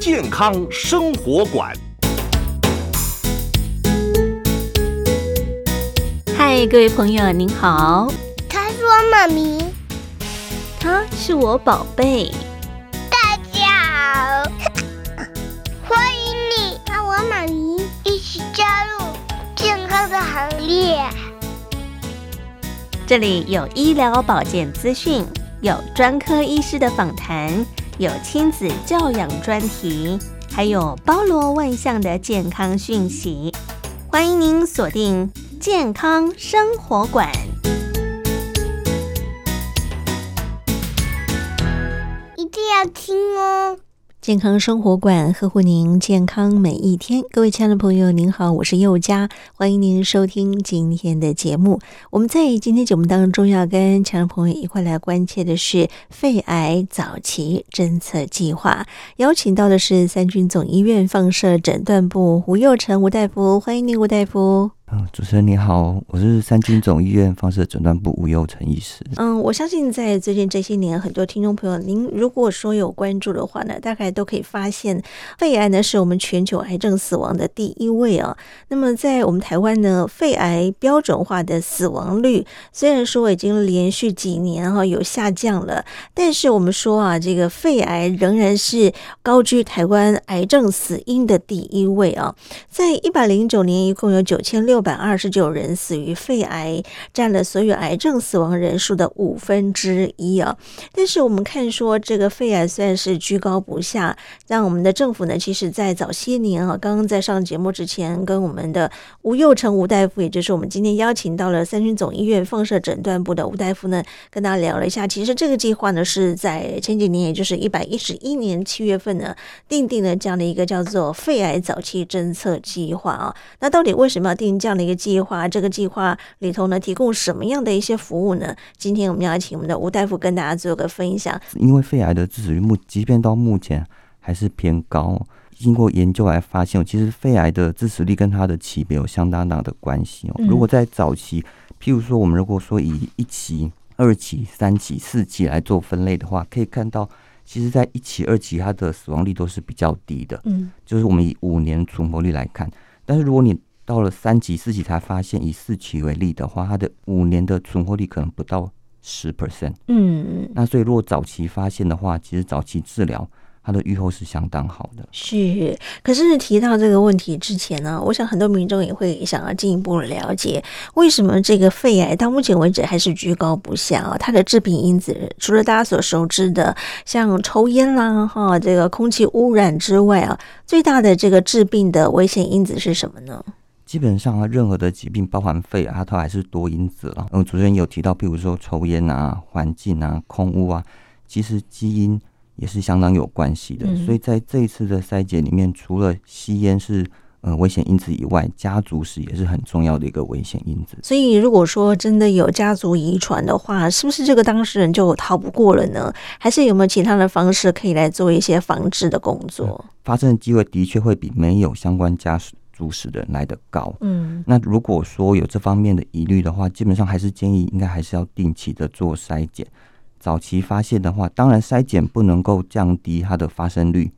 健康生活馆。嗨，各位朋友，您好。他是我妈咪，他是我宝贝。大家好，欢迎你和我妈咪一起加入健康的行列。这里有医疗保健资讯，有专科医师的访谈，有亲子教养专题，还有包罗万象的健康讯息。欢迎您锁定健康生活馆，一定要听哦。健康生活馆呵护您健康每一天，各位亲爱的朋友，您好，我是佑佳，欢迎您收听今天的节目。我们在今天节目当中要跟亲爱的朋友一块来关切的是肺癌早期侦测计划，邀请到的是三军总医院放射诊断部吴佑成吴大夫，欢迎您吴大夫。嗯，主持人你好，我是三军总医院放射诊断部吴佑成医师。嗯，我相信在最近这些年，很多听众朋友，您如果说有关注的话呢，大概都可以发现，肺癌呢是我们全球癌症死亡的第一位啊。那么在我们台湾呢，肺癌标准化的死亡率虽然说已经连续几年哈有下降了，但是我们说啊，这个肺癌仍然是高居台湾癌症死因的第一位啊。在一百零九年，一共有九千六。六百二十九人死于肺癌，占了所有癌症死亡人数的五分之一啊。但是我们看说，这个肺癌算是居高不下，那我们的政府呢，其实在早些年啊，刚刚在上节目之前，跟我们的吴佑成吴大夫，也就是我们今天邀请到了三军总医院放射诊断部的吴大夫呢，跟大家聊了一下。其实这个计划呢，是在前几年，也就是一百一十一年七月份呢，订定了这样的一个叫做肺癌早期侦测计划啊。那到底为什么要定这样？这样的一个计划，这个计划里头呢，提供什么样的一些服务呢？今天我们要请我们的吴大夫跟大家做个分享。因为肺癌的致死率目，即便到目前还是偏高，经过研究来发现，其实肺癌的致死率跟它的级别有相当大的关系哦。如果在早期，譬如说我们如果说以一期、二期、三期、四期来做分类的话，可以看到，其实在一期、二期，它的死亡率都是比较低的。嗯，就是我们以五年存活率来看，但是如果你到了三级、四级才发现，以四期为例的话，它的五年的存活率可能不到十 percent。嗯，那所以如果早期发现的话，其实早期治疗它的预后是相当好的。是，可是提到这个问题之前呢，我想很多民众也会想要进一步了解，为什么这个肺癌到目前为止还是居高不下啊？它的致病因子除了大家所熟知的像抽烟啦、哈这个空气污染之外啊，最大的这个致病的危险因子是什么呢？基本上啊，任何的疾病，包含肺啊，它还是多因子了。嗯，主持人有提到，譬如说抽烟啊、环境啊、空污啊，其实基因也是相当有关系的。嗯。所以在这一次的筛检里面，除了吸烟是呃危险因子以外，家族史也是很重要的一个危险因子。所以，如果说真的有家族遗传的话，是不是这个当事人就逃不过了呢？还是有没有其他的方式可以来做一些防治的工作？嗯，发生的机会的确会比没有相关家属。主使的人来的高，嗯，那如果说有这方面的疑虑的话，基本上还是建议应该还是要定期的做筛检，早期发现的话，当然筛检不能够降低它的发生率，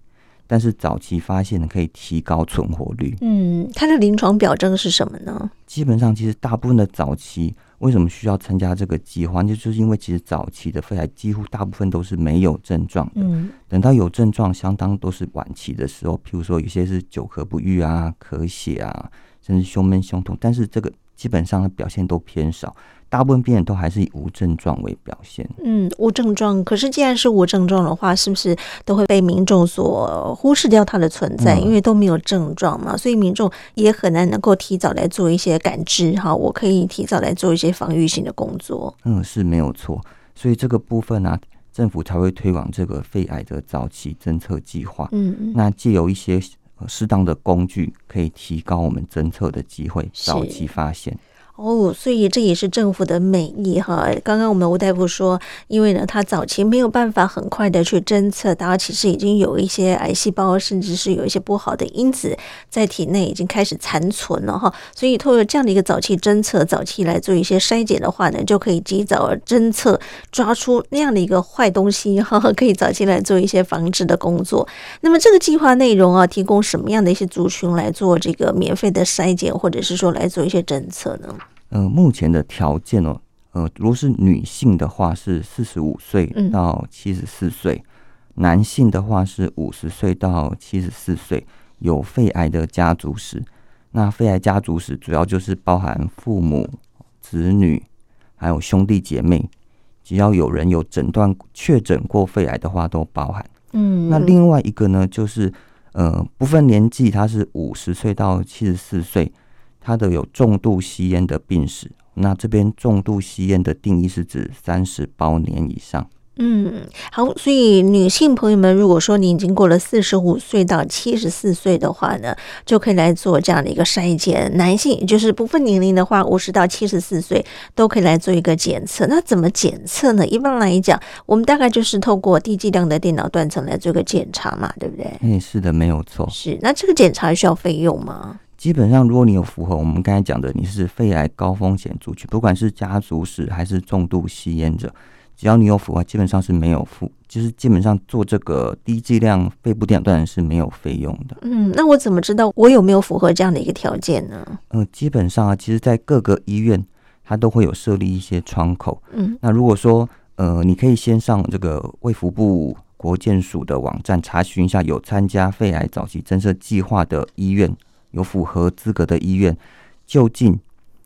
但是早期发现可以提高存活率。嗯，它的临床表征是什么呢？基本上其实大部分的早期。为什么需要参加这个计划？就是因为其实早期的肺癌几乎大部分都是没有症状的，等到有症状，相当都是晚期的时候，譬如说有些是久咳不愈啊、咳血啊，甚至胸闷胸痛，但是这个基本上的表现都偏少。大部分病人都还是以无症状为表现。嗯，无症状。可是既然是无症状的话，是不是都会被民众所忽视掉它的存在？嗯。因为都没有症状嘛，所以民众也很难能够提早来做一些感知。哈，我可以提早来做一些防御性的工作。嗯，是没有错。所以这个部分呢，啊，政府才会推广这个肺癌的早期侦测计划。嗯，那借由一些适当的工具，可以提高我们侦测的机会，早期发现。哦，所以这也是政府的美意哈。刚刚我们吴大夫说，因为呢，他早期没有办法很快的去侦测，大家其实已经有一些癌细胞，甚至是有一些不好的因子在体内已经开始残存了哈。所以通过这样的一个早期侦测、早期来做一些筛检的话呢，就可以及早侦测，抓出那样的一个坏东西哈，可以早期来做一些防治的工作。那么这个计划内容啊，提供什么样的一些族群来做这个免费的筛检，或者是说来做一些侦测呢？呃，目前的条件哦，呃，如果是女性的话是四十五岁到七十四岁，嗯、男性的话是五十岁到七十四岁，有肺癌的家族史。那肺癌家族史主要就是包含父母、子女，还有兄弟姐妹，只要有人有诊断确诊过肺癌的话，都包含。嗯，那另外一个呢，就是呃，不分年纪，他是五十岁到七十四岁。他的有重度吸烟的病史，那这边重度吸烟的定义是指三十包年以上。嗯，好，所以女性朋友们，如果说你已经过了四十五岁到七十四岁的话呢，就可以来做这样的一个筛检。男性就是不分年龄的话，五十到七十四岁都可以来做一个检测。那怎么检测呢？一般来讲，我们大概就是透过低剂量的电脑断层来做一个检查嘛，对不对？嗯，是的，没有错。是，那这个检查需要费用吗？基本上，如果你有符合我们刚才讲的，你是肺癌高风险族群，不管是家族史还是重度吸烟者，只要你有符合，基本上是没有付，就是基本上做这个低剂量肺部电脑断层是没有费用的。嗯，那我怎么知道我有没有符合这样的一个条件呢？嗯、呃，基本上啊，其实在各个医院它都会有设立一些窗口。嗯，那如果说呃，你可以先上这个卫福部国健署的网站查询一下，有参加肺癌早期侦测计划的医院。有符合资格的医院，就近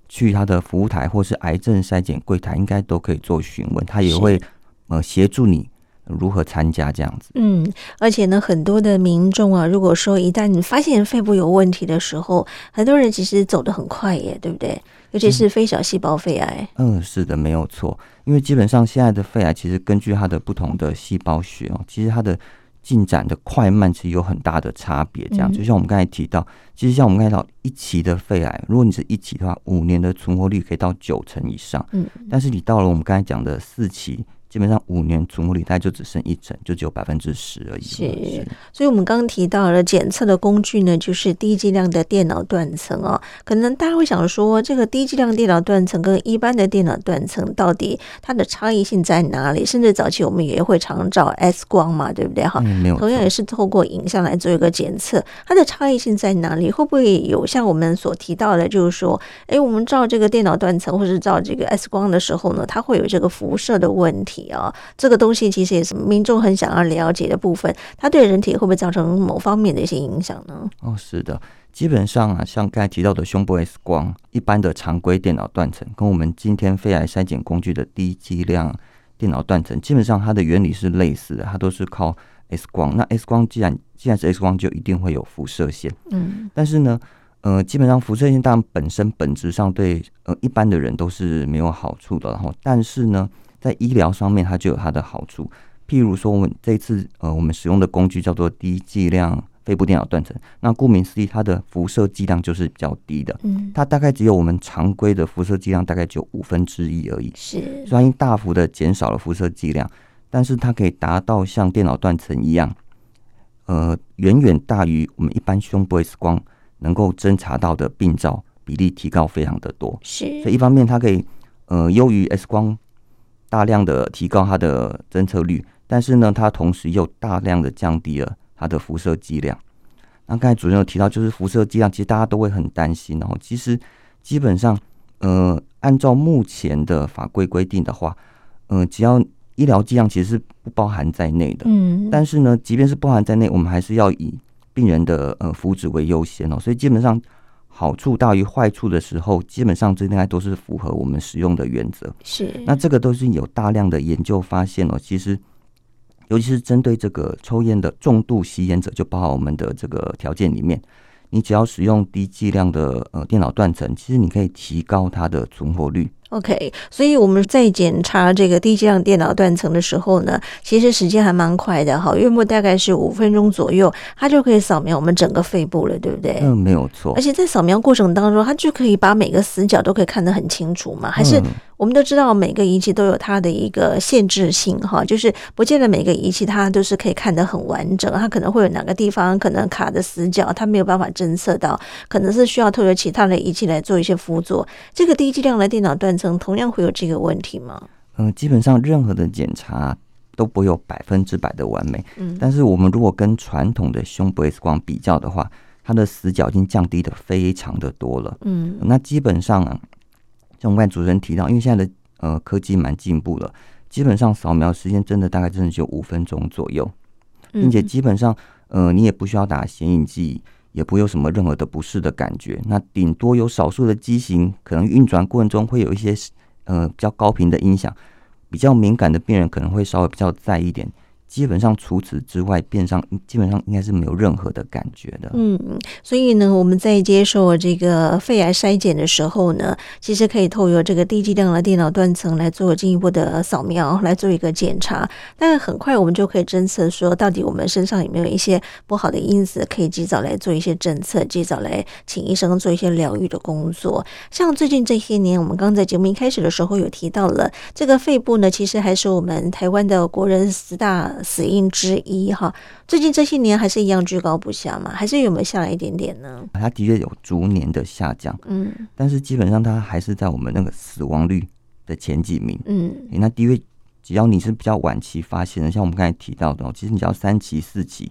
去他的服务台或是癌症筛检柜台，应该都可以做询问，他也会呃协助你如何参加这样子。嗯，而且呢，很多的民众啊，如果说一旦你发现肺部有问题的时候，很多人其实走得很快耶，对不对？尤其是非小细胞肺癌。嗯，嗯，是的，没有错。因为基本上现在的肺癌，其实根据它的不同的细胞学哦，其实它的。进展的快慢其实有很大的差别，这样。就像我们刚才提到，其实像我们刚才提到一期的肺癌，如果你是一期的话，五年的存活率可以到九成以上，嗯，但是你到了我们刚才讲的四期。基本上五年存活率大概就只剩一成，就只有百分之十而已。是，所以我们刚刚提到了检测的工具呢，就是低剂量的电脑断层啊。可能大家会想说，这个低剂量电脑断层跟一般的电脑断层到底它的差异性在哪里？甚至早期我们也会常照 X 光嘛，对不对？哈、嗯，没有。同样也是透过影像来做一个检测，它的差异性在哪里？会不会有像我们所提到的，就是说，哎，我们照这个电脑断层或是照这个 X 光的时候呢，它会有这个辐射的问题。啊，这个东西其实也是民众很想要了解的部分，它对人体会不会造成某方面的一些影响呢？哦，是的，基本上啊，像刚才提到的胸部 X 光，一般的常规电脑断层，跟我们今天肺癌筛检工具的低剂量电脑断层，基本上它的原理是类似的，它都是靠 X 光。那 X 光既然既然是 X 光，就一定会有辐射线。嗯，但是呢，呃，基本上辐射线当然本身本质上对呃一般的人都是没有好处的。然后，但是呢。在医疗上面，它就有它的好处。譬如说，我们这次呃，我们使用的工具叫做低剂量肺部电脑断层。那顾名思义，它的辐射剂量就是比较低的。嗯，它大概只有我们常规的辐射剂量大概就五分之一而已。是，所以大幅的减少了辐射剂量，但是它可以达到像电脑断层一样，呃，远远大于我们一般胸部 X 光能够侦查到的病灶比例提高非常的多。是，所以一方面它可以呃优于 X 光。大量的提高它的侦测率，但是呢，它同时又大量的降低了它的辐射剂量。那刚才主任有提到，就是辐射剂量，其实大家都会很担心。然后，其实基本上，呃，按照目前的法规规定的话，呃，只要医疗剂量其实是不包含在内的。嗯。但是呢，即便是包含在内，我们还是要以病人的呃福祉为优先哦。所以基本上。好处大于坏处的时候，基本上这应该都是符合我们使用的原则。是，那这个都是有大量的研究发现哦。其实，尤其是针对这个抽烟的重度吸烟者，就包含我们的这个条件里面，你只要使用低剂量的呃电脑断层，其实你可以提高它的存活率。OK，所以我们在检查这个低剂量电脑断层的时候呢，其实时间还蛮快的哈，约莫大概是五分钟左右，它就可以扫描我们整个肺部了，对不对？嗯，没有错。而且在扫描过程当中，它就可以把每个死角都可以看得很清楚嘛？还是我们都知道每个仪器都有它的一个限制性哈，就是不见得每个仪器它都是可以看得很完整，它可能会有哪个地方可能卡的死角，它没有办法侦测到，可能是需要透过其他的仪器来做一些辅佐。这个低剂量的电脑断层同样会有这个问题吗？嗯，基本上任何的检查都不会有百分之百的完美。嗯，但是我们如果跟传统的胸部 X 光比较的话，它的死角已经降低的非常的多了。嗯，那基本上啊，像我们刚才主持人提到，因为现在的呃科技蛮进步了，基本上扫描时间真的大概真的就五分钟左右，并且基本上呃你也不需要打显影剂。也不会有什么任何的不适的感觉，那顶多有少数的机型可能运转过程中会有一些呃比较高频的音响，比较敏感的病人可能会稍微比较在意一点。基本上除此之外，变上基本上应该是没有任何的感觉的。嗯，所以呢，我们在接受这个肺癌筛检的时候呢，其实可以透过这个低剂量的电脑断层来做进一步的扫描，来做一个检查。但很快我们就可以侦测说，到底我们身上有没有一些不好的因子，可以及早来做一些侦测，及早来请医生做一些疗愈的工作。像最近这些年，我们刚在节目一开始的时候有提到了，这个肺部呢，其实还是我们台湾的国人十大。死因之一哈，最近这些年还是一样居高不下嘛？还是有没有下来一点点呢？它的确有逐年的下降，嗯，但是基本上它还是在我们那个死亡率的前几名，嗯，那的确只要你是比较晚期发现的，像我们刚才提到的，其实你只要三期、四期，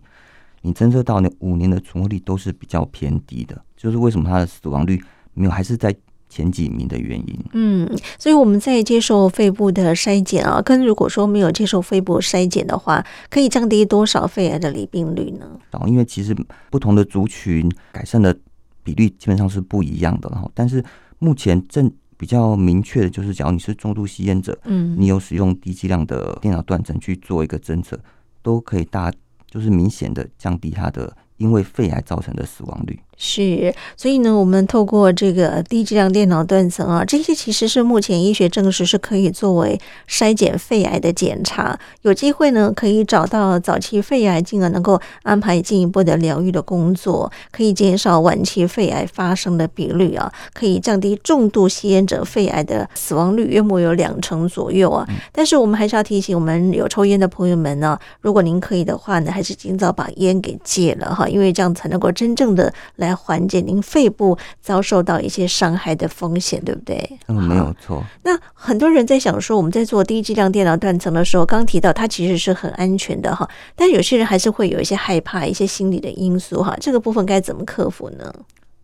你侦测到那五年的存活率都是比较偏低的，就是为什么它的死亡率没有还是在。前几名的原因，嗯，所以我们在接受肺部的筛检啊，跟如果说没有接受肺部筛检的话，可以降低多少肺癌的罹病率呢？因为其实不同的族群改善的比率基本上是不一样的然后。但是目前正比较明确的就是，假如你是重度吸烟者，嗯，你有使用低剂量的电脑断层去做一个侦测，都可以大就是明显的降低它的因为肺癌造成的死亡率。是，所以呢，我们透过这个低质量电脑断层啊，这些其实是目前医学证实是可以作为筛检肺癌的检查，有机会呢可以找到早期肺癌，进而能够安排进一步的疗愈的工作，可以减少晚期肺癌发生的比率啊，可以降低重度吸烟者肺癌的死亡率约莫有两成左右啊。但是我们还是要提醒我们有抽烟的朋友们呢，如果您可以的话呢，还是尽早把烟给戒了哈，因为这样才能够真正的来缓解您肺部遭受到一些伤害的风险，对不对？嗯，没有错。那很多人在想说，我们在做低剂量电脑断层的时候，刚提到它其实是很安全的哈，但有些人还是会有一些害怕、一些心理的因素哈。这个部分该怎么克服呢？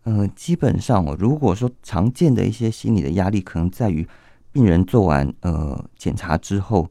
嗯，基本上哦，如果说常见的一些心理的压力，可能在于病人做完呃检查之后。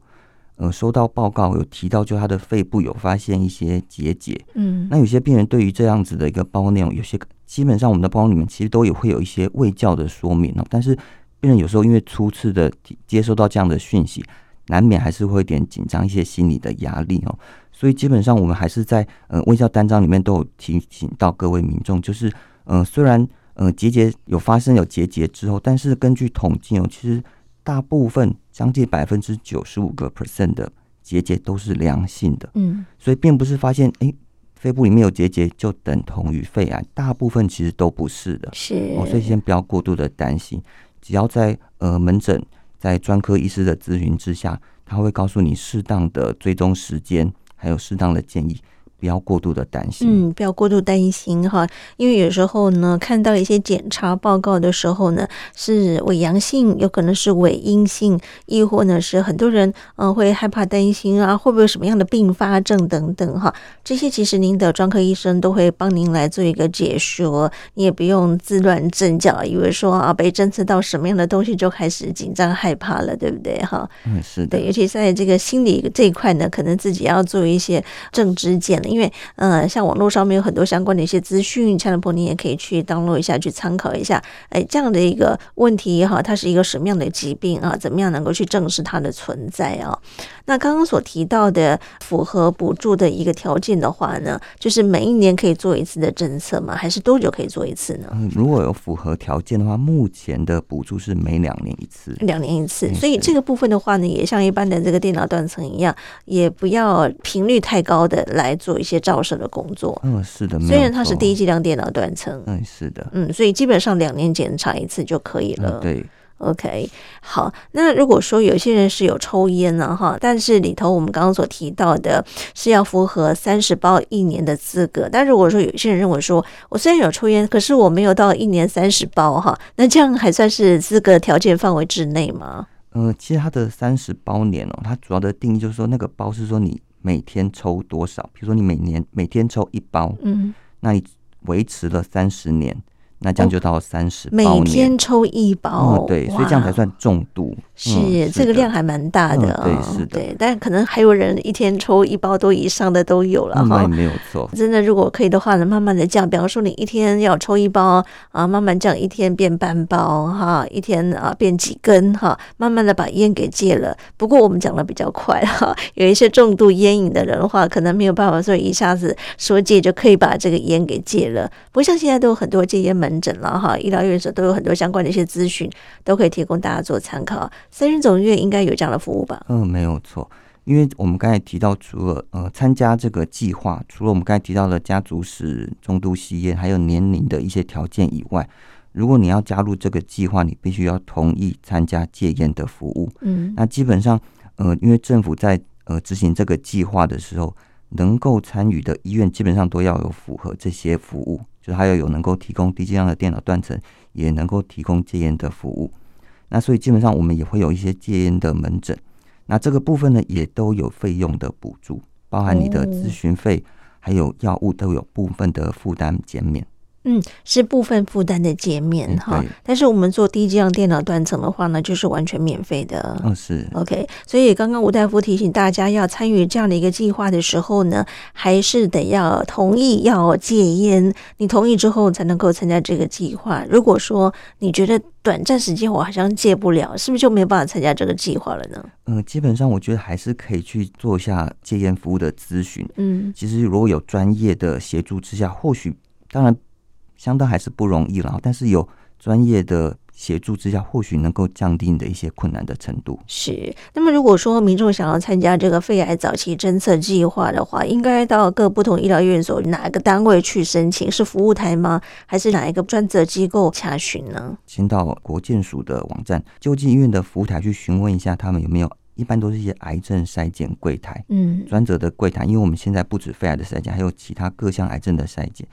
呃，收到报告有提到，就他的肺部有发现一些结节。嗯，那有些病人对于这样子的一个报告内容，有些基本上我们的报告里面其实都有会有一些卫教的说明哦。但是病人有时候因为初次的接收到这样的讯息，难免还是会有点紧张，一些心理的压力哦。所以基本上我们还是在呃卫教单张里面都有提醒到各位民众，就是呃虽然呃结节有发生有结节之后，但是根据统计哦，其实。大部分将近百分之九十五个 percent 的结节都是良性的，嗯，所以并不是发现哎、欸、肺部里面有结节就等同于肺癌，大部分其实都不是的，是。哦，所以先不要过度的担心，只要在呃门诊在专科医师的咨询之下，他会告诉你适当的追踪时间，还有适当的建议。不要过度的担心，嗯，不要过度担心哈，因为有时候呢，看到一些检查报告的时候呢，是伪阳性，有可能是伪阴性，亦或呢是很多人嗯、呃、会害怕担心啊，会不会有什么样的并发症等等哈，这些其实您的专科医生都会帮您来做一个解说，你也不用自乱阵脚，以为说啊被侦测到什么样的东西就开始紧张害怕了，对不对哈？嗯，是的，对，尤其在这个心理这一块呢，可能自己要做一些正知见因为呃，像网络上面有很多相关的一些资讯，亲爱的朋友你也可以去 download 一下，去参考一下。哎，这样的一个问题也好，它是一个什么样的疾病啊？怎么样能够去证实它的存在啊？那刚刚所提到的符合补助的一个条件的话呢，就是每一年可以做一次的政策吗？还是多久可以做一次呢？嗯，如果有符合条件的话，目前的补助是每两年一次，两年一次。所以这个部分的话呢，也像一般的这个电脑断层一样，也不要频率太高的来做一些照射的工作。嗯，是的。虽然它是低剂量电脑断层，嗯，是的。嗯，所以基本上两年检查一次就可以了。嗯，对。OK，好，那如果说有些人是有抽烟呢，哈，但是里头我们刚刚所提到的是要符合三十包一年的资格，但如果说有些人认为说我虽然有抽烟，可是我没有到一年三十包哈，那这样还算是资格条件范围之内吗？呃，其实它的三十包年哦，它主要的定义就是说那个包是说你每天抽多少，比如说你每年每天抽一包，嗯，那你维持了三十年。那这样就到三十包，每天抽一包，嗯，对，所以这样才算重度。是，这个量还蛮大的，哦，嗯，对，是的，对，但可能还有人一天抽一包多以上的都有了哈，那没有错。真的，如果可以的话呢，慢慢的降，比方说你一天要抽一包啊，慢慢降，一天变半包哈，一天啊变几根哈，慢慢的把烟给戒了。不过我们讲的比较快哈，有一些重度烟瘾的人的话，可能没有办法说一下子说戒就可以把这个烟给戒了。不像现在都有很多戒烟门诊了哈，医疗院所都有很多相关的一些资讯，都可以提供大家做参考。森苓总医院应该有这样的服务吧？嗯，没有错，因为我们刚才提到，除了呃参加这个计划，除了我们刚才提到的家族史、中度吸烟，还有年龄的一些条件以外，如果你要加入这个计划，你必须要同意参加戒烟的服务。嗯，那基本上呃，因为政府在呃执行这个计划的时候，能够参与的医院基本上都要有符合这些服务，就是还要有能够提供低剂量的电脑断层，也能够提供戒烟的服务。那所以基本上我们也会有一些戒烟的门诊，那这个部分呢也都有费用的补助，包含你的咨询费，还有药物都有部分的负担减免。嗯，是部分负担的界面哈，嗯、但是我们做低剂量电脑断层的话呢，就是完全免费的。嗯，是 OK。所以刚刚吴大夫提醒大家，要参与这样的一个计划的时候呢，还是得要同意要戒烟，你同意之后才能够参加这个计划。如果说你觉得短暂时间我好像戒不了，是不是就没有办法参加这个计划了呢？嗯，基本上我觉得还是可以去做一下戒烟服务的咨询。嗯，其实如果有专业的协助之下，或许当然。相当还是不容易了，但是有专业的协助之下，或许能够降低你的一些困难的程度。是。那么，如果说民众想要参加这个肺癌早期侦测计划的话，应该到各不同医疗院所哪个单位去申请？是服务台吗？还是哪一个专责机构查询呢？先到国健署的网站，就近医院的服务台去询问一下，他们有没有？一般都是一些癌症筛检柜台，嗯，专责的柜台。因为我们现在不止肺癌的筛检，还有其他各项癌症的筛检。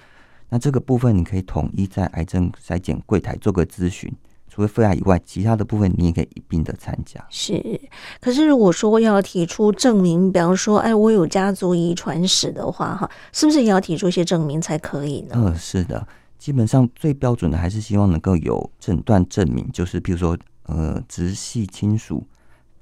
那这个部分你可以统一在癌症筛检柜台做个咨询，除了肺癌以外，其他的部分你也可以一并的参加。是，可是如果说要提出证明，比方说，哎，我有家族遗传史的话，哈，是不是也要提出一些证明才可以呢？嗯，是的，基本上最标准的还是希望能够有诊断证明，就是譬如说，呃，直系亲属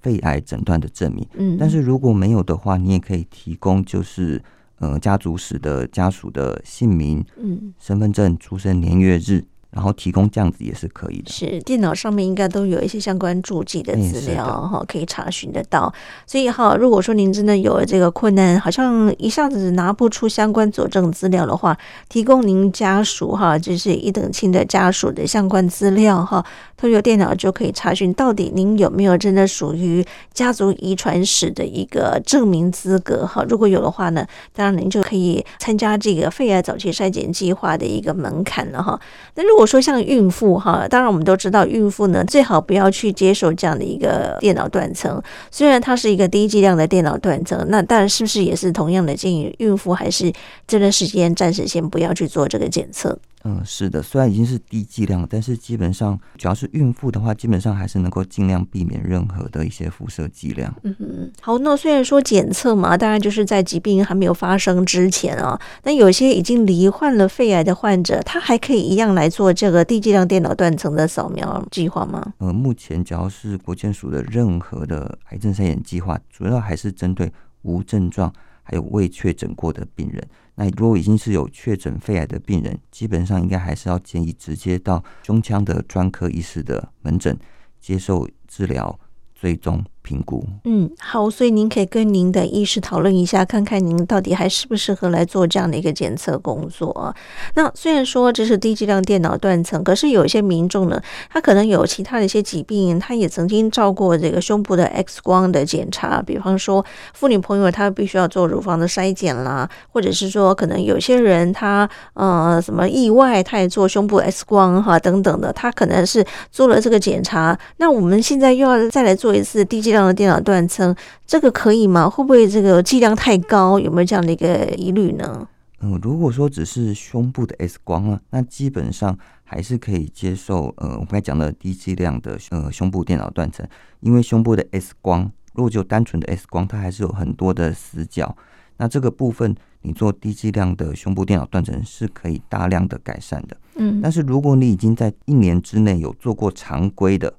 肺癌诊断的证明。嗯，但是如果没有的话，你也可以提供就是。呃，家族史的家属的姓名、嗯，身份证、出生年月日。然后提供这样子也是可以的，是电脑上面应该都有一些相关注记的资料哈，可以查询得到。所以哈，如果说您真的有了这个困难，好像一下子拿不出相关佐证资料的话，提供您家属哈，就是一等亲的家属的相关资料哈，透过电脑就可以查询到底您有没有真的属于家族遗传史的一个证明资格哈。如果有的话呢，当然您就可以参加这个肺癌早期筛检计划的一个门槛了哈。那如果果说像孕妇哈，当然我们都知道，孕妇呢最好不要去接受这样的一个电脑断层。虽然它是一个低剂量的电脑断层，那当然是不是也是同样的建议孕妇还是这段时间暂时先不要去做这个检测？嗯，是的，虽然已经是低剂量，但是基本上，只要是孕妇的话，基本上还是能够尽量避免任何的一些辐射剂量。嗯哼，好，那虽然说检测嘛，当然就是在疾病还没有发生之前啊，那有些已经罹患了肺癌的患者，他还可以一样来做这个低剂量电脑断层的扫描计划吗？呃，目前只要是国健署的任何的癌症筛检计划，主要还是针对无症状。还有未确诊过的病人。那如果已经是有确诊肺癌的病人，基本上应该还是要建议直接到胸腔的专科医师的门诊接受治疗、追踪。评估，嗯，好，所以您可以跟您的医师讨论一下，看看您到底还适不适合来做这样的一个检测工作。那虽然说这是低剂量电脑断层，可是有一些民众呢，他可能有其他的一些疾病，他也曾经照过这个胸部的 X 光的检查，比方说妇女朋友她必须要做乳房的筛检啦，或者是说可能有些人他呃什么意外，他也做胸部 X 光哈等等的，他可能是做了这个检查，那我们现在又要再来做一次低剂量。这样的电脑断层，这个可以吗？会不会这个剂量太高？有没有这样的一个疑虑呢？嗯，如果说只是胸部的 X 光啊，那基本上还是可以接受。呃，我刚才讲的低剂量的呃胸部电脑断层，因为胸部的 X 光，如果就单纯的 X 光，它还是有很多的死角。那这个部分，你做低剂量的胸部电脑断层是可以大量的改善的。嗯，但是如果你已经在一年之内有做过常规的。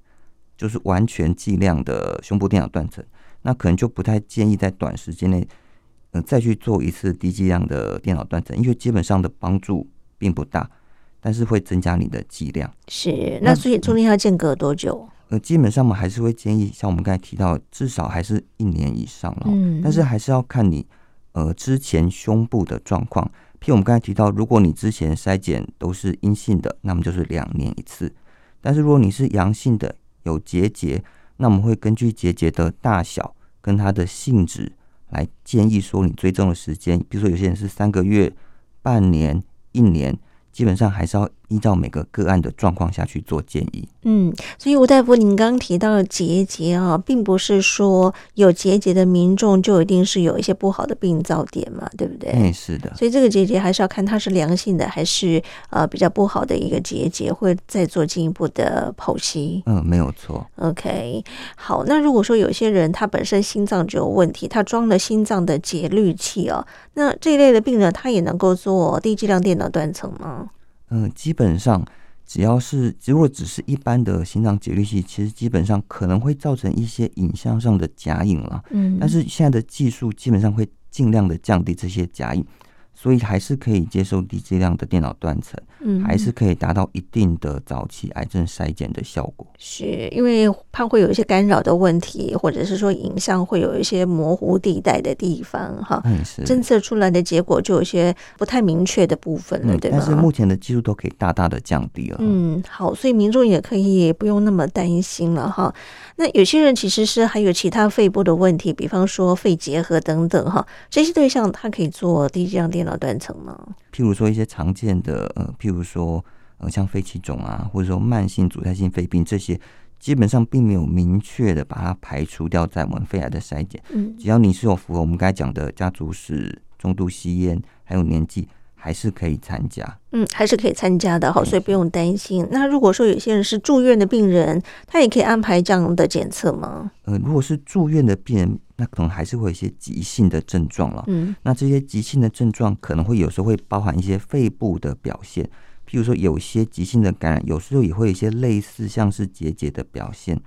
就是完全剂量的胸部电脑断层，那可能就不太建议在短时间内，呃，再去做一次低剂量的电脑断层，因为基本上的帮助并不大，但是会增加你的剂量。是，那所以中间要间隔多久？呃，基本上我们还是会建议，像我们刚才提到，至少还是一年以上了。嗯，但是还是要看你呃之前胸部的状况。譬如我们刚才提到，如果你之前筛检都是阴性的，那么就是两年一次。但是如果你是阳性的，有结节，那我们会根据结节的大小跟它的性质来建议说，你追踪的时间，比如说有些人是三个月、半年、一年。基本上还是要依照每个个案的状况下去做建议。嗯，所以吴大夫，您刚刚提到的结节啊，并不是说有结节的民众就一定是有一些不好的病灶点嘛，对不对？嗯，是的。所以这个结节还是要看它是良性的还是呃比较不好的一个结节，会再做进一步的剖析。嗯，没有错。OK，好。那如果说有些人他本身心脏就有问题，他装了心脏的节律器哦，那这一类的病人他也能够做低剂量电脑断层吗？嗯，基本上只要是如果只是一般的心脏节律器，其实基本上可能会造成一些影像上的假影了。嗯，但是现在的技术基本上会尽量的降低这些假影。所以还是可以接受低剂量的电脑断层，嗯，还是可以达到一定的早期癌症筛检的效果。是因为怕会有一些干扰的问题，或者是说影像会有一些模糊地带的地方，哈，嗯，是侦测出来的结果就有些不太明确的部分了，嗯，对吧？但是目前的技术都可以大大的降低了。嗯，好，所以民众也可以不用那么担心了，哈。那有些人其实是还有其他肺部的问题，比方说肺结核等等，哈，这些对象他可以做低剂量电脑断层呢？譬如说一些常见的呃，譬如说呃，像肺气肿啊，或者说慢性阻塞性肺病这些，基本上并没有明确的把它排除掉在我们肺癌的筛检。嗯，只要你是有符合我们刚才讲的家族史、重度吸烟，还有年纪。还是可以参加，嗯，还是可以参加的，好，所以不用担心。那如果说有些人是住院的病人，他也可以安排这样的检测吗？呃，如果是住院的病人，那可能还是会有一些急性的症状了。嗯，那这些急性的症状可能会有时候会包含一些肺部的表现，譬如说有些急性的感染，有时候也会有一些类似像是结节的表现。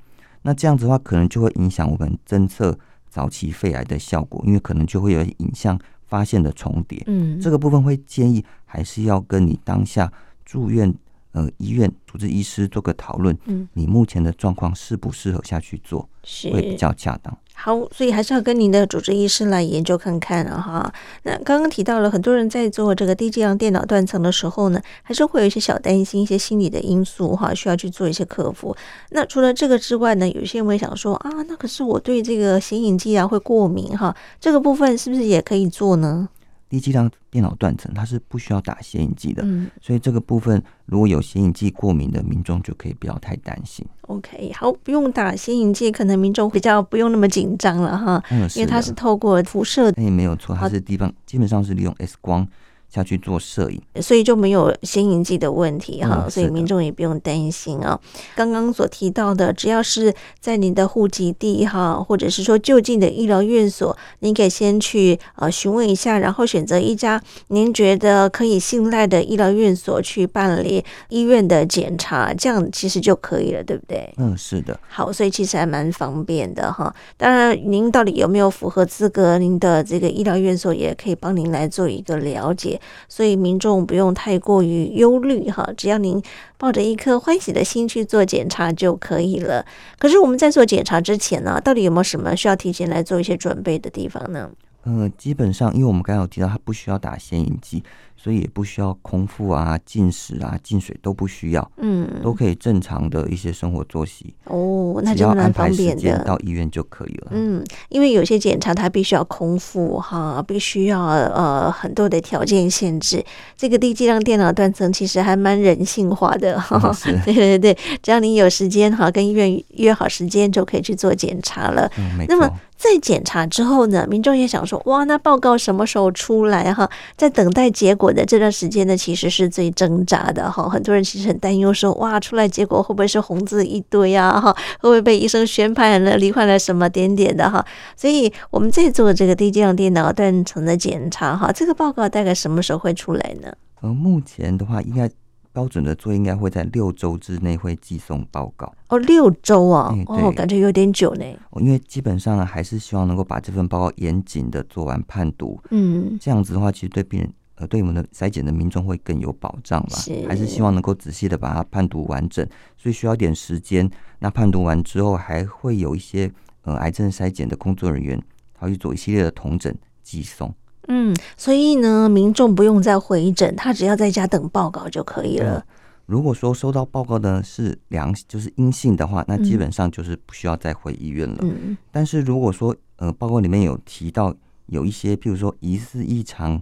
那这样子的话，可能就会影响我们侦测早期肺癌的效果，因为可能就会有影像。发现的重叠，嗯，这个部分会建议还是要跟你当下住院呃医院主治医师做个讨论，嗯，你目前的状况适不适合下去做，是会比较恰当。好，所以还是要跟您的主治医师来研究看看了哈。那刚刚提到了很多人在做这个低剂量电脑断层的时候呢，还是会有一些小担心，一些心理的因素哈，需要去做一些克服。那除了这个之外呢，有些人会想说啊，那可是我对这个显影剂啊会过敏哈，这个部分是不是也可以做呢？低剂量电脑断层，它是不需要打显影剂的，嗯，所以这个部分如果有显影剂过敏的民众就可以不要太担心。OK，好，不用打显影剂，可能民众比较不用那么紧张了哈，嗯，因为它是透过辐射，那也没有错，它是地方基本上是利用 X 光下去做摄影，所以就没有显影剂的问题哈，嗯、所以民众也不用担心啊。刚刚所提到的，只要是在您的户籍地哈，或者是说就近的医疗院所，您可以先去呃询问一下，然后选择一家您觉得可以信赖的医疗院所去办理医院的检查，这样其实就可以了，对不对？嗯，是的。好，所以其实还蛮方便的哈。当然，您到底有没有符合资格，您的这个医疗院所也可以帮您来做一个了解。所以民众不用太过于忧虑哈，只要您抱着一颗欢喜的心去做检查就可以了。可是我们在做检查之前呢，到底有没有什么需要提前来做一些准备的地方呢？嗯，基本上，因为我们刚才有提到，它不需要打显影剂。所以也不需要空腹啊、进食啊、进水都不需要，嗯，都可以正常的一些生活作息哦，那就蛮方便的，到医院就可以了。嗯，因为有些检查它必须要空腹哈，必须要呃很多的条件限制。这个低剂量电脑断层其实还蛮人性化的哈，嗯、对对对，只要你有时间哈，跟医院约好时间就可以去做检查了。嗯，没错。那么在检查之后呢，民众也想说，哇，那报告什么时候出来哈？在等待结果的这段时间呢，其实是最挣扎的哈。很多人其实很担忧说，哇，出来结果会不会是红字一堆啊？哈，会不会被医生宣判了罹患了什么点点的哈？所以我们在做这个低剂量电脑断层的检查哈，这个报告大概什么时候会出来呢？呃，目前的话应该。标准的作业应该会在六周之内会寄送报告哦，六周啊，嗯、哦，感觉有点久呢。因为基本上呢，还是希望能够把这份报告严谨的做完判读，嗯，这样子的话，其实对病人呃，对我们的筛检的民众会更有保障吧。是，还是希望能够仔细的把它判读完整，所以需要点时间。那判读完之后，还会有一些呃癌症筛检的工作人员，他会去做一系列的统整寄送。嗯，所以呢，民众不用再回诊，他只要在家等报告就可以了。嗯、如果说收到报告呢是良，就是阴性的话，那基本上就是不需要再回医院了。嗯，但是如果说呃报告里面有提到有一些，譬如说疑似异常，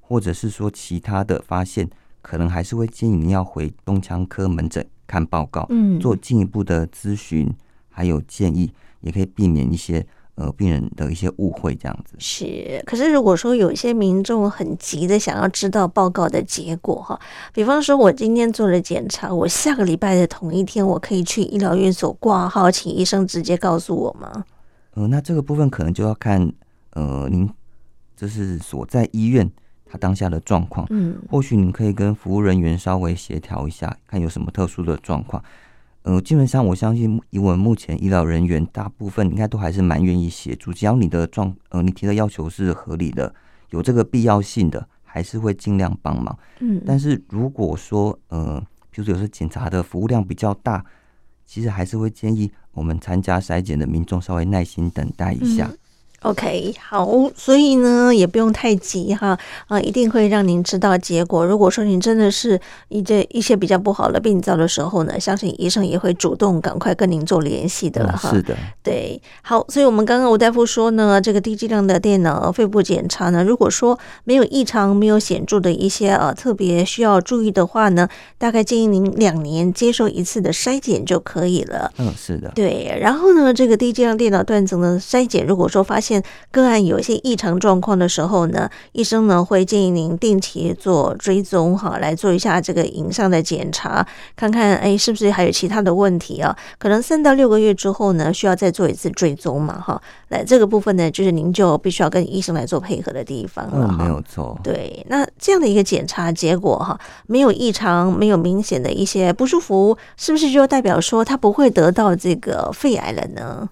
或者是说其他的发现，可能还是会建议你要回东腔科门诊看报告，嗯，做进一步的咨询，还有建议，也可以避免一些。呃，病人的一些误会这样子是，可是如果说有一些民众很急的想要知道报告的结果哈，比方说我今天做了检查，我下个礼拜的同一天，我可以去医疗院所挂号，请医生直接告诉我吗？呃，那这个部分可能就要看呃，您就是所在医院他当下的状况，嗯，或许您可以跟服务人员稍微协调一下，看有什么特殊的状况。呃，基本上我相信，以我们目前医疗人员大部分应该都还是蛮愿意协助，只要你的状呃，你提的要求是合理的，有这个必要性的，还是会尽量帮忙。嗯，但是如果说呃，比如说有时候检查的服务量比较大，其实还是会建议我们参加筛检的民众稍微耐心等待一下。嗯 OK，好，所以呢也不用太急哈，啊，一定会让您知道结果。如果说您真的是一这一些比较不好的病灶的时候呢，相信医生也会主动赶快跟您做联系的了哈。是的，对，好，所以我们刚刚吴大夫说呢，这个低剂量的电脑肺部检查呢，如果说没有异常、没有显著的一些呃特别需要注意的话呢，大概建议您两年接受一次的筛检就可以了。嗯，是的，对。然后呢，这个低剂量电脑断层的筛检，如果说发现现个案有一些异常状况的时候呢，医生呢会建议您定期做追踪哈，来做一下这个影像的检查，看看哎是不是还有其他的问题啊？可能三到六个月之后呢，需要再做一次追踪嘛哈。来这个部分呢，就是您就必须要跟医生来做配合的地方了。嗯，没有错。对，那这样的一个检查结果哈，没有异常，没有明显的一些不舒服，是不是就代表说他不会得到这个肺癌了呢？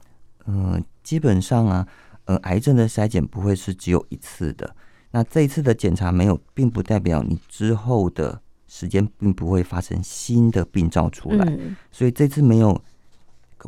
嗯，基本上啊。呃，癌症的筛检不会是只有一次的。那这一次的检查没有，并不代表你之后的时间并不会发生新的病灶出来。嗯。所以这次没有，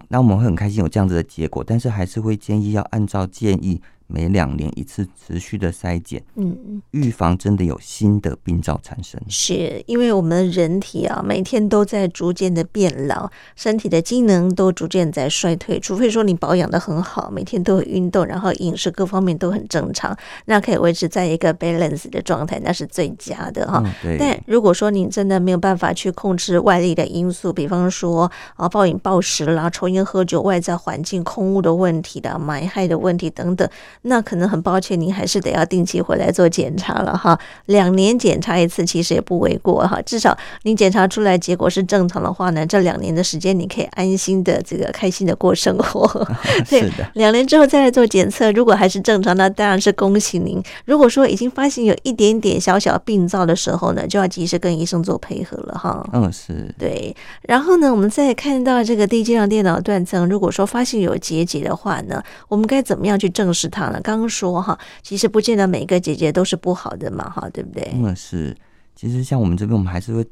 那我们会很开心有这样子的结果，但是还是会建议要按照建议。每两年一次持续的筛检，嗯，预防真的有新的病灶产生。是因为我们的人体啊，每天都在逐渐的变老，身体的机能都逐渐在衰退。除非说你保养的很好，每天都有运动，然后饮食各方面都很正常，那可以维持在一个 balance 的状态，那是最佳的哈。但如果说你真的没有办法去控制外力的因素，比方说啊暴饮暴食啦、抽烟喝酒、外在环境空污的问题的、霾害的问题等等。那可能很抱歉，您还是得要定期回来做检查了哈。两年检查一次其实也不为过哈，至少您检查出来结果是正常的话呢，这两年的时间你可以安心的这个开心的过生活。对，两年之后再来做检测，如果还是正常，那当然是恭喜您。如果说已经发现有一点点小小病灶的时候呢，就要及时跟医生做配合了哈。嗯，是对。然后呢，我们再看到这个低剂量电脑断层，如果说发现有结节的话呢，我们该怎么样去证实它呢？刚刚说哈，其实不见得每个结节都是不好的嘛，哈，对不对？嗯，是。其实像我们这边，我们还是会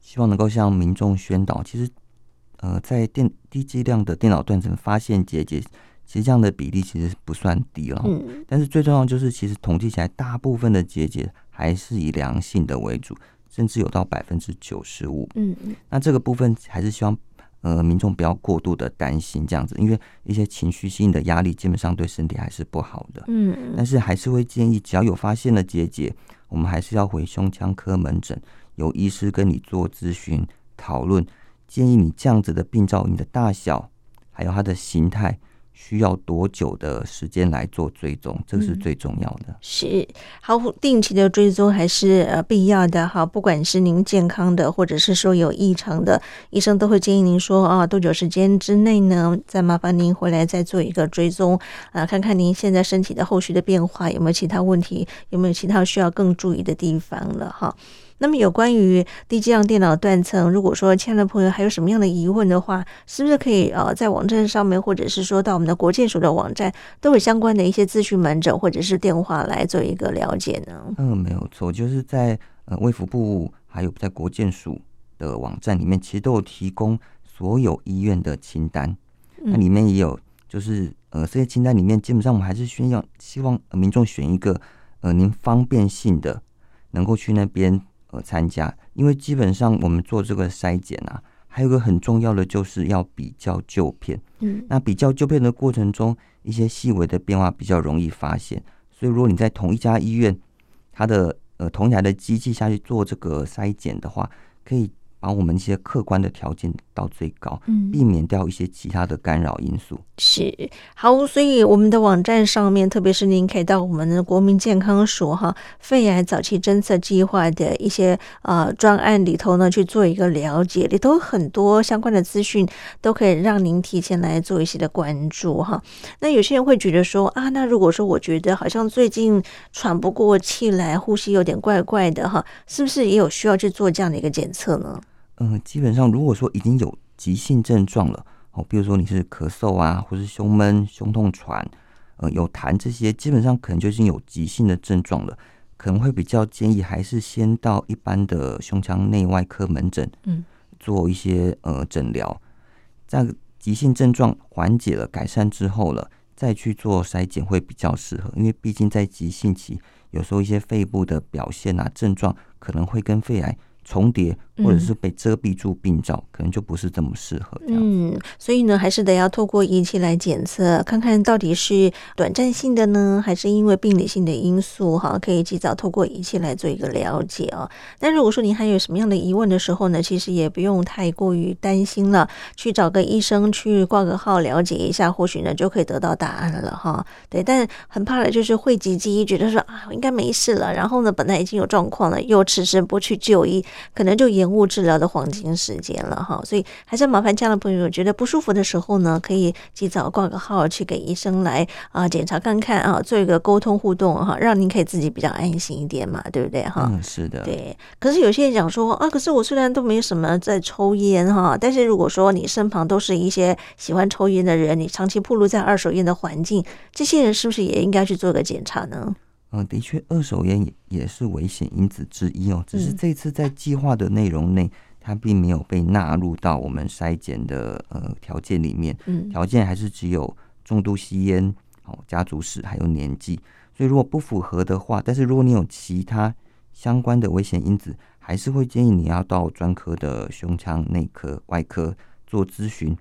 希望能够向民众宣导，其实呃，在电低剂量的电脑断层发现结节，其实这样的比例其实不算低了。嗯。但是最重要就是，其实统计起来，大部分的结节还是以良性的为主。甚至有到百分之九十五，嗯嗯，那这个部分还是希望呃民众不要过度的担心这样子，因为一些情绪性的压力基本上对身体还是不好的，嗯，但是还是会建议，只要有发现了结节，我们还是要回胸腔科门诊，由医师跟你做咨询讨论，建议你这样子的病灶，你的大小还有它的形态。需要多久的时间来做追踪？这个是最重要的。嗯、是好，定期的追踪还是呃必要的哈。不管是您健康的，或者是说有异常的，医生都会建议您说啊，多久时间之内呢？再麻烦您回来再做一个追踪啊，看看您现在身体的后续的变化有没有其他问题，有没有其他需要更注意的地方了哈。那么有关于低剂量电脑断层，如果说亲爱的朋友还有什么样的疑问的话，是不是可以呃在网站上面，或者是说到我们的国健署的网站，都有相关的一些资讯门诊或者是电话来做一个了解呢？嗯，没有错，就是在呃卫福部还有在国健署的网站里面，其实都有提供所有医院的清单，那里面也有就是呃这些清单里面，基本上我们还是需要希望民众选一个呃您方便性的，能够去那边。呃，参加，因为基本上我们做这个筛检啊，还有个很重要的就是要比较旧片。嗯，那比较旧片的过程中，一些细微的变化比较容易发现。所以，如果你在同一家医院，它的呃同台的机器下去做这个筛检的话，可以。把我们一些客观的条件到最高，嗯，避免掉一些其他的干扰因素。是好，所以我们的网站上面，特别是您可以到我们的国民健康署哈肺癌早期侦测计划的一些呃专案里头呢去做一个了解，里头很多相关的资讯都可以让您提前来做一些的关注哈。那有些人会觉得说啊，那如果说我觉得好像最近喘不过气来，呼吸有点怪怪的哈，是不是也有需要去做这样的一个检测呢？嗯、呃，基本上如果说已经有急性症状了，哦，比如说你是咳嗽啊，或是胸闷、胸痛、喘，呃，有痰这些，基本上可能就已经有急性的症状了，可能会比较建议还是先到一般的胸腔内外科门诊，嗯，做一些呃诊疗，在急性症状缓解了、改善之后了，再去做筛检会比较适合，因为毕竟在急性期，有时候一些肺部的表现啊症状可能会跟肺癌。重叠或者是被遮蔽住病灶，嗯，可能就不是这么适合这样。嗯，所以呢，还是得要透过仪器来检测，看看到底是短暂性的呢，还是因为病理性的因素哈，可以及早透过仪器来做一个了解哦。但如果说您还有什么样的疑问的时候呢，其实也不用太过于担心了，去找个医生去挂个号了解一下，或许呢就可以得到答案了哈。对，但很怕的就是讳疾忌医，觉得说啊应该没事了，然后呢本来已经有状况了，又迟迟不去就医。可能就延误治疗的黄金时间了哈，所以还是麻烦这样的朋友，觉得不舒服的时候呢，可以及早挂个号去给医生来啊检查看看啊，做一个沟通互动哈，让您可以自己比较安心一点嘛，对不对哈？嗯，是的。对，可是有些人讲说啊，可是我虽然都没什么在抽烟哈，但是如果说你身旁都是一些喜欢抽烟的人，你长期暴露在二手烟的环境，这些人是不是也应该去做个检查呢？嗯，的确，二手烟也也是危险因子之一哦。只是这次在计划的内容内，它并没有被纳入到我们筛检的呃条件里面。嗯，条件还是只有重度吸烟、哦家族史还有年纪。所以如果不符合的话，但是如果你有其他相关的危险因子，还是会建议你要到专科的胸腔内科、外科做咨询。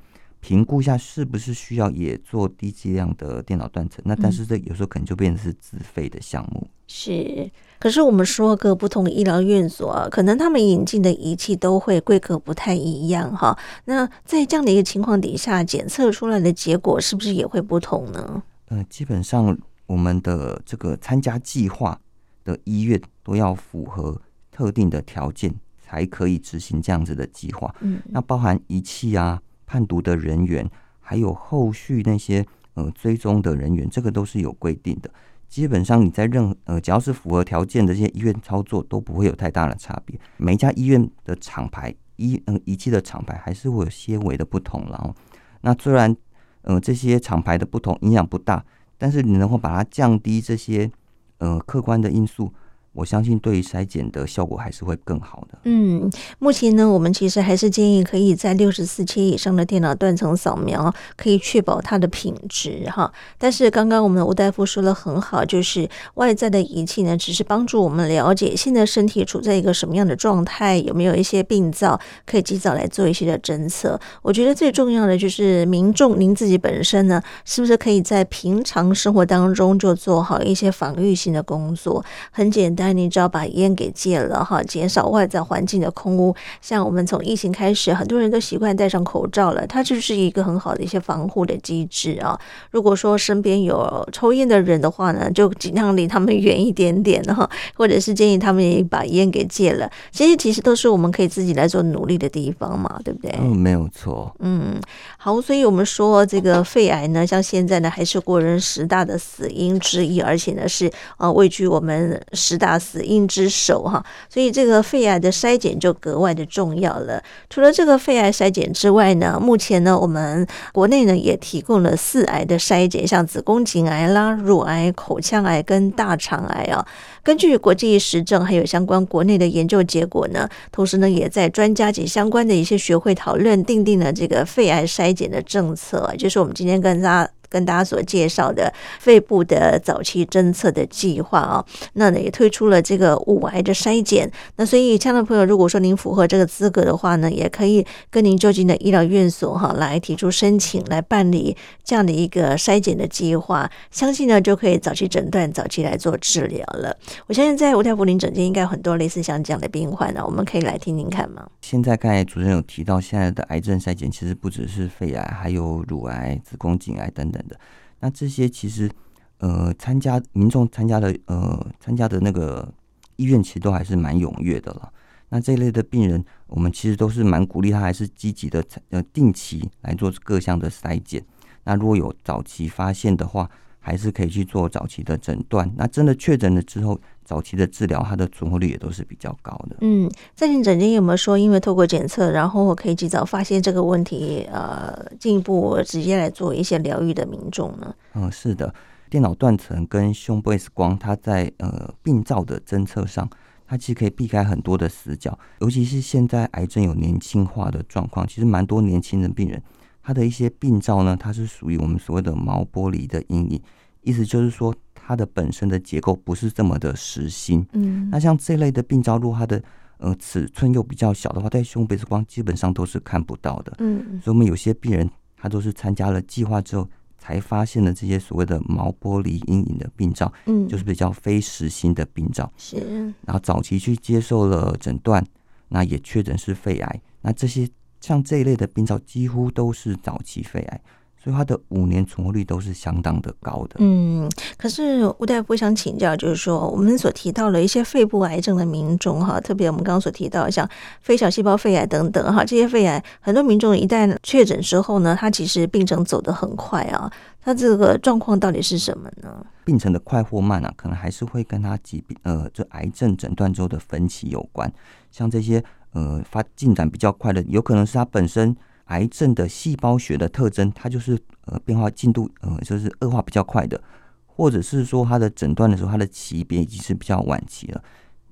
评估一下是不是需要也做低剂量的电脑断层？那但是这有时候可能就变成是自费的项目。是，可是我们说各不同的医疗院所，可能他们引进的仪器都会规格不太一样哈。那在这样的一个情况底下，检测出来的结果是不是也会不同呢？呃，基本上我们的这个参加计划的医院都要符合特定的条件，才可以执行这样子的计划。嗯，那包含仪器啊、判读的人员，还有后续那些呃追踪的人员，这个都是有规定的。基本上你在任呃只要是符合条件的这些医院操作都不会有太大的差别。每一家医院的厂牌医嗯仪器的厂牌还是会有些微的不同，然后那虽然呃这些厂牌的不同影响不大，但是你能够把它降低这些呃客观的因素。我相信对于筛检的效果还是会更好的。嗯，目前呢，我们其实还是建议可以在六十四切以上的电脑断层扫描，可以确保它的品质哈。但是刚刚我们的吴大夫说的很好，就是外在的仪器呢，只是帮助我们了解现在身体处在一个什么样的状态，有没有一些病灶，可以及早来做一些的侦测。我觉得最重要的就是民众您自己本身呢，是不是可以在平常生活当中就做好一些防御性的工作？很简单。那你只要把烟给戒了哈，减少外在环境的空污。像我们从疫情开始，很多人都习惯戴上口罩了，它就是一个很好的一些防护的机制啊。如果说身边有抽烟的人的话呢，就尽量离他们远一点点哈，或者是建议他们也把烟给戒了。这些其实都是我们可以自己来做努力的地方嘛，对不对？嗯，没有错。嗯，好，所以我们说这个肺癌呢，像现在呢，还是国人十大的死因之一，而且呢是呃位居我们十大。死因之首哈，所以这个肺癌的筛检就格外的重要了。除了这个肺癌筛检之外呢，目前呢，我们国内呢也提供了四癌的筛检，像子宫颈癌啦、乳癌、口腔癌跟大肠癌啊。根据国际实证，还有相关国内的研究结果呢，同时呢，也在专家及相关的一些学会讨论，订定了这个肺癌筛检的政策，就是我们今天跟大家。跟大家所介绍的肺部的早期侦测的计划啊，那呢也推出了这个五癌的筛检。那所以，亲爱的朋友，如果说您符合这个资格的话呢，也可以跟您就近的医疗院所哈来提出申请，来办理这样的一个筛检的计划。相信呢就可以早期诊断、早期来做治疗了。我相信在吴大夫您诊间应该有很多类似像这样的病患呢，我们可以来听听看吗？现在刚才主任有提到，现在的癌症筛检其实不只是肺癌，还有乳癌、子宫颈癌等等。的那这些其实，呃，参加民众参加的呃参加的那个医院其实都还是蛮踊跃的了。那这一类的病人，我们其实都是蛮鼓励他，还是积极的呃定期来做各项的筛检。那如果有早期发现的话，还是可以去做早期的诊断。那真的确诊了之后，早期的治疗，它的存活率也都是比较高的。嗯，在您诊间有没有说，因为透过检测，然后我可以及早发现这个问题，呃，进一步直接来做一些疗愈的民众呢？嗯，是的，电脑断层跟胸部 X 光，它在呃病灶的侦测上，它其实可以避开很多的死角，尤其是现在癌症有年轻化的状况，其实蛮多年轻的病人，他的一些病灶呢，它是属于我们所谓的毛玻璃的阴影，意思就是说。它的本身的结构不是这么的实心，嗯，那像这类的病灶，如果它的呃尺寸又比较小的话，在胸背 X 光基本上都是看不到的，嗯，所以我们有些病人他都是参加了计划之后才发现了这些所谓的毛玻璃阴影的病灶，嗯，就是比较非实心的病灶，是，然后早期去接受了诊断，那也确诊是肺癌，那这些像这一类的病灶几乎都是早期肺癌。所以它的五年存活率都是相当的高的。嗯，可是吴大夫想请教，就是说我们所提到的一些肺部癌症的民众哈，特别我们刚刚所提到像非小细胞肺癌等等哈，这些肺癌很多民众一旦确诊之后呢，他其实病程走得很快啊，他这个状况到底是什么呢？病程的快或慢啊，可能还是会跟他疾病呃，这癌症诊断之后的分期有关。像这些呃发进展比较快的，有可能是他本身。癌症的细胞学的特征，它就是呃变化进度呃就是恶化比较快的，或者是说它的诊断的时候，它的级别已经是比较晚期了。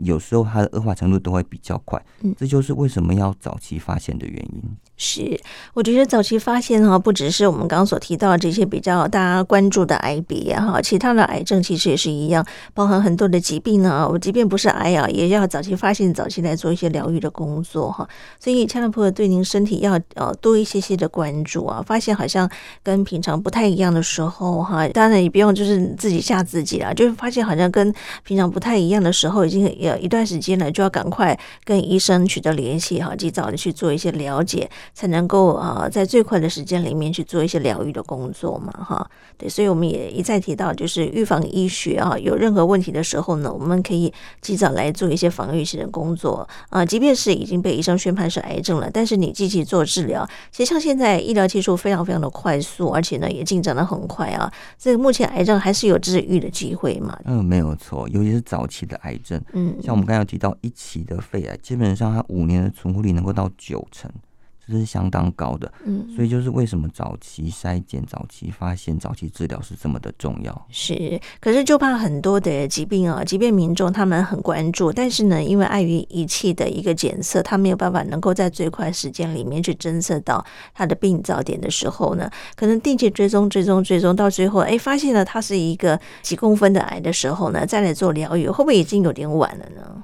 有时候它的恶化程度都会比较快，嗯，这就是为什么要早期发现的原因。是，我觉得早期发现哈，不只是我们刚刚所提到的这些比较大家关注的癌别哈，其他的癌症其实也是一样，包含很多的疾病呢。我即便不是癌啊，也要早期发现，早期来做一些疗愈的工作哈。所以，亲爱的朋友，对您身体要呃多一些些的关注啊。发现好像跟平常不太一样的时候哈，当然也不用就是自己吓自己啦，就是发现好像跟平常不太一样的时候，已经也。有一段时间呢，就要赶快跟医生取得联系哈，及早的去做一些了解，才能够啊，在最快的时间里面去做一些疗愈的工作嘛哈。对，所以我们也一再提到，就是预防医学啊，有任何问题的时候呢，我们可以及早来做一些防御性的工作啊。即便是已经被医生宣判是癌症了，但是你积极做治疗，其实像现在医疗技术非常非常的快速，而且呢也进展的很快啊。这个目前癌症还是有治愈的机会嘛？嗯，没有错，尤其是早期的癌症，嗯，像我们刚才提到一期的肺癌，基本上它五年的存活率能够到九成。这是相当高的，嗯，所以就是为什么早期筛检、早期发现、早期治疗是这么的重要。是，可是就怕很多的疾病啊，即便民众他们很关注，但是呢，因为碍于仪器的一个检测，他没有办法能够在最快时间里面去侦测到他的病灶点的时候呢，可能定期追踪、追踪、追踪到最后，哎，发现了他是一个几公分的癌的时候呢，再来做疗愈，会不会已经有点晚了呢？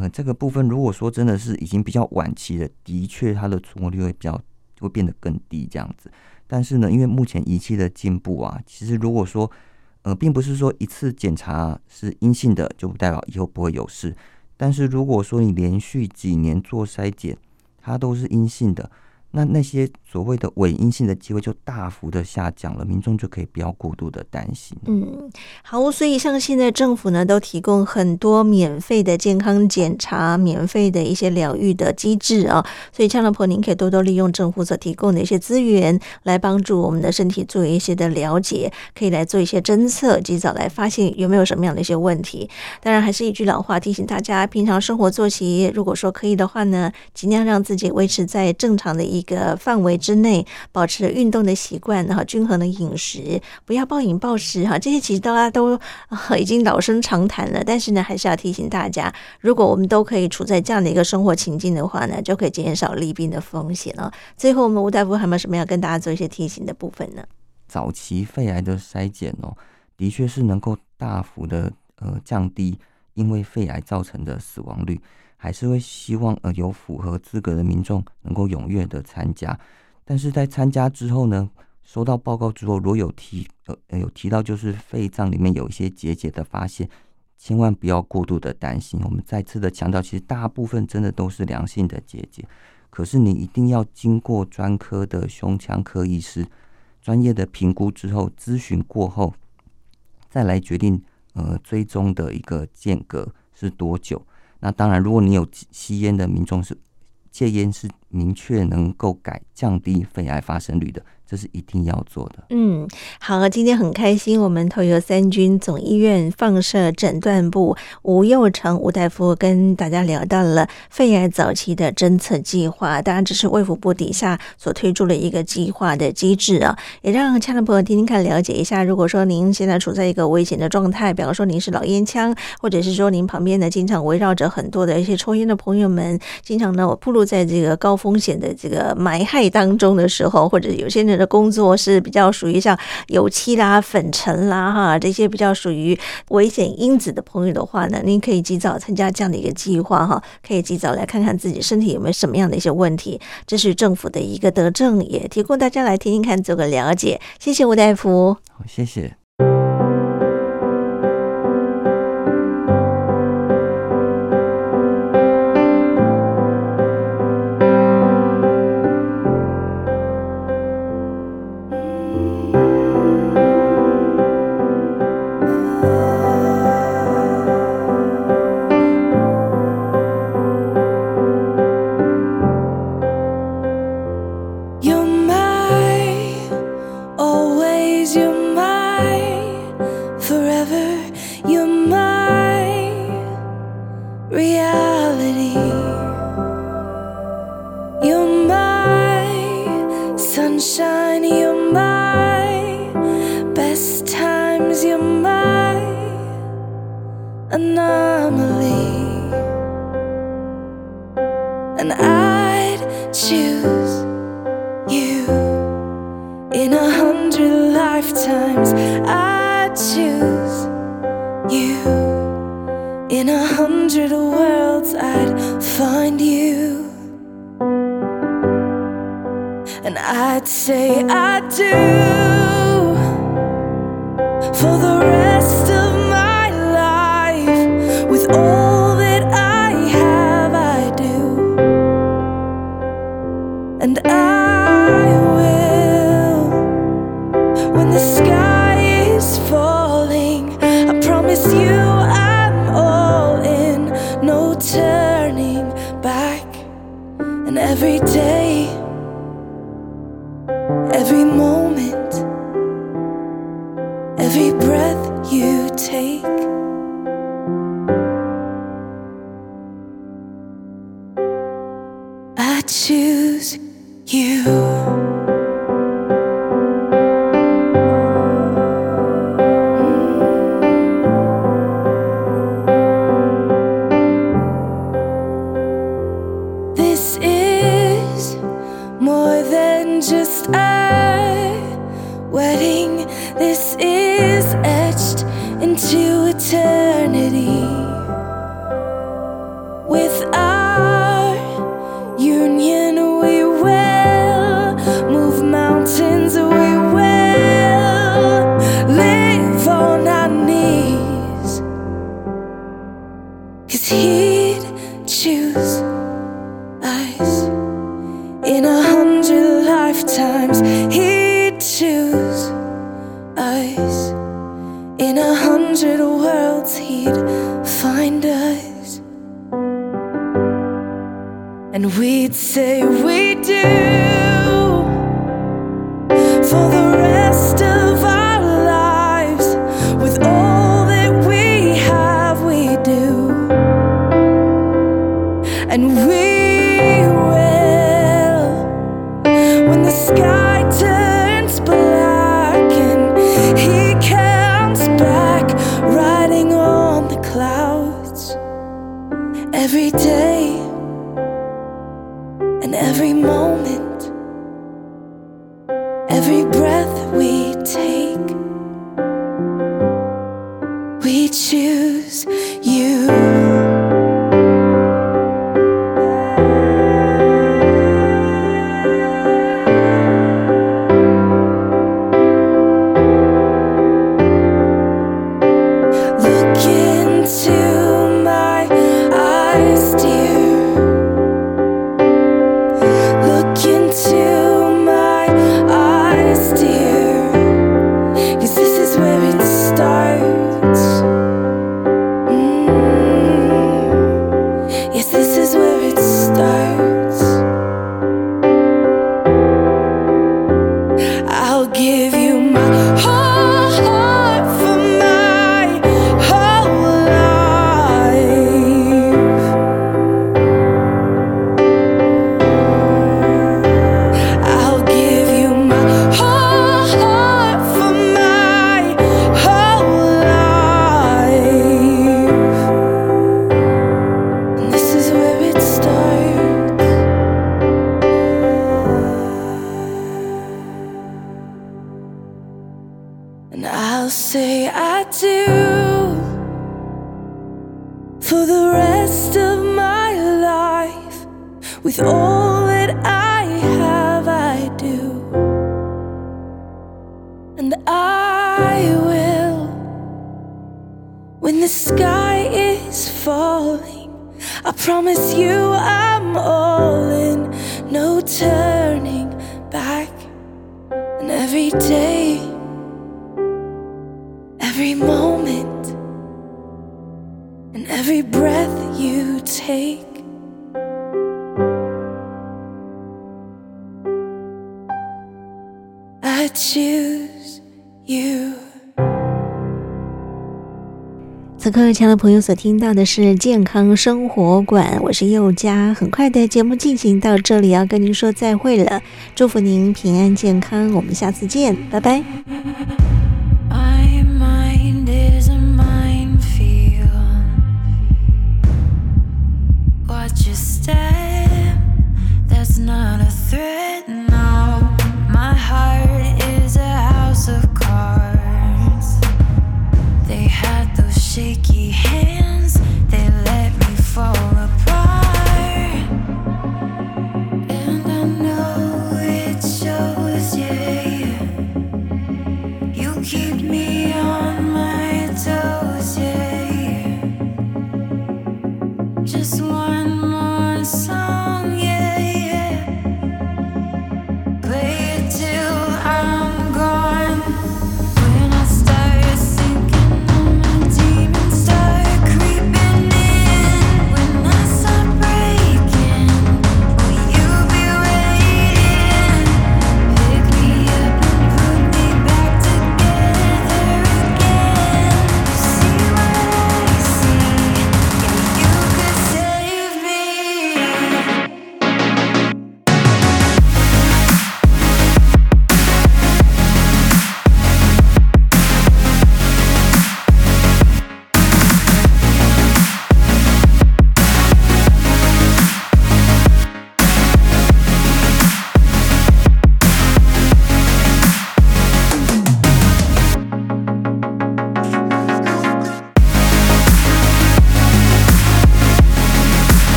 呃，这个部分如果说真的是已经比较晚期了，的确它的存活率会比较会变得更低这样子。但是呢，因为目前仪器的进步啊，其实如果说呃，并不是说一次检查是阴性的就不代表以后不会有事。但是如果说你连续几年做筛检，它都是阴性的。那那些所谓的伪阴性的机会就大幅的下降了，民众就可以不要过度的担心。嗯，好，所以像现在政府呢都提供很多免费的健康检查、免费的一些疗愈的机制啊，所以呛老婆您可以多多利用政府所提供的一些资源来帮助我们的身体做一些的了解，可以来做一些侦测，及早来发现有没有什么样的一些问题。当然，还是一句老话提醒大家，平常生活作息如果说可以的话呢，尽量让自己维持在正常的一。一个范围之内，保持运动的习惯，然后均衡的饮食，不要暴饮暴食哈。这些其实大家都已经老生常谈了，但是呢，还是要提醒大家，如果我们都可以处在这样的一个生活情境的话呢，就可以减少罹病的风险了。最后，我们吴大夫还有没有什么要跟大家做一些提醒的部分呢？早期肺癌的筛检哦，的确是能够大幅的呃降低因为肺癌造成的死亡率。还是会希望呃有符合资格的民众能够踊跃的参加，但是在参加之后呢，收到报告之后，如果有提呃有提到就是肺脏里面有一些结节的发现，千万不要过度的担心。我们再次的强调，其实大部分真的都是良性的结节，可是你一定要经过专科的胸腔科医师专业的评估之后，咨询过后，再来决定呃追踪的一个间隔是多久。那当然，如果你有吸烟的民众是戒烟是明确能够改降低肺癌发生率的。这是一定要做的。嗯，好，今天很开心，我们头油三军总医院放射诊断部吴佑成吴大夫跟大家聊到了肺癌早期的侦测计划。当然，这是卫福部底下所推出的一个计划的机制啊，也让亲爱的朋友听听看，了解一下。如果说您现在处在一个危险的状态，比方说您是老烟枪，或者是说您旁边呢经常围绕着很多的一些抽烟的朋友们，经常呢我暴露在这个高风险的这个霾害当中的时候，或者有些人的工作是比较属于像油漆啦、粉尘啦哈这些比较属于危险因子的朋友的话呢，您可以及早参加这样的一个计划哈，可以及早来看看自己身体有没有什么样的一些问题，这是政府的一个德政，也提供大家来听听看，做个了解。谢谢吴大夫，好，谢谢。Best times you're mine. 亲爱的朋友所听到的是健康生活馆，我是佑佳。很快的节目进行到这里，要跟您说再会了，祝福您平安健康，我们下次见，拜拜。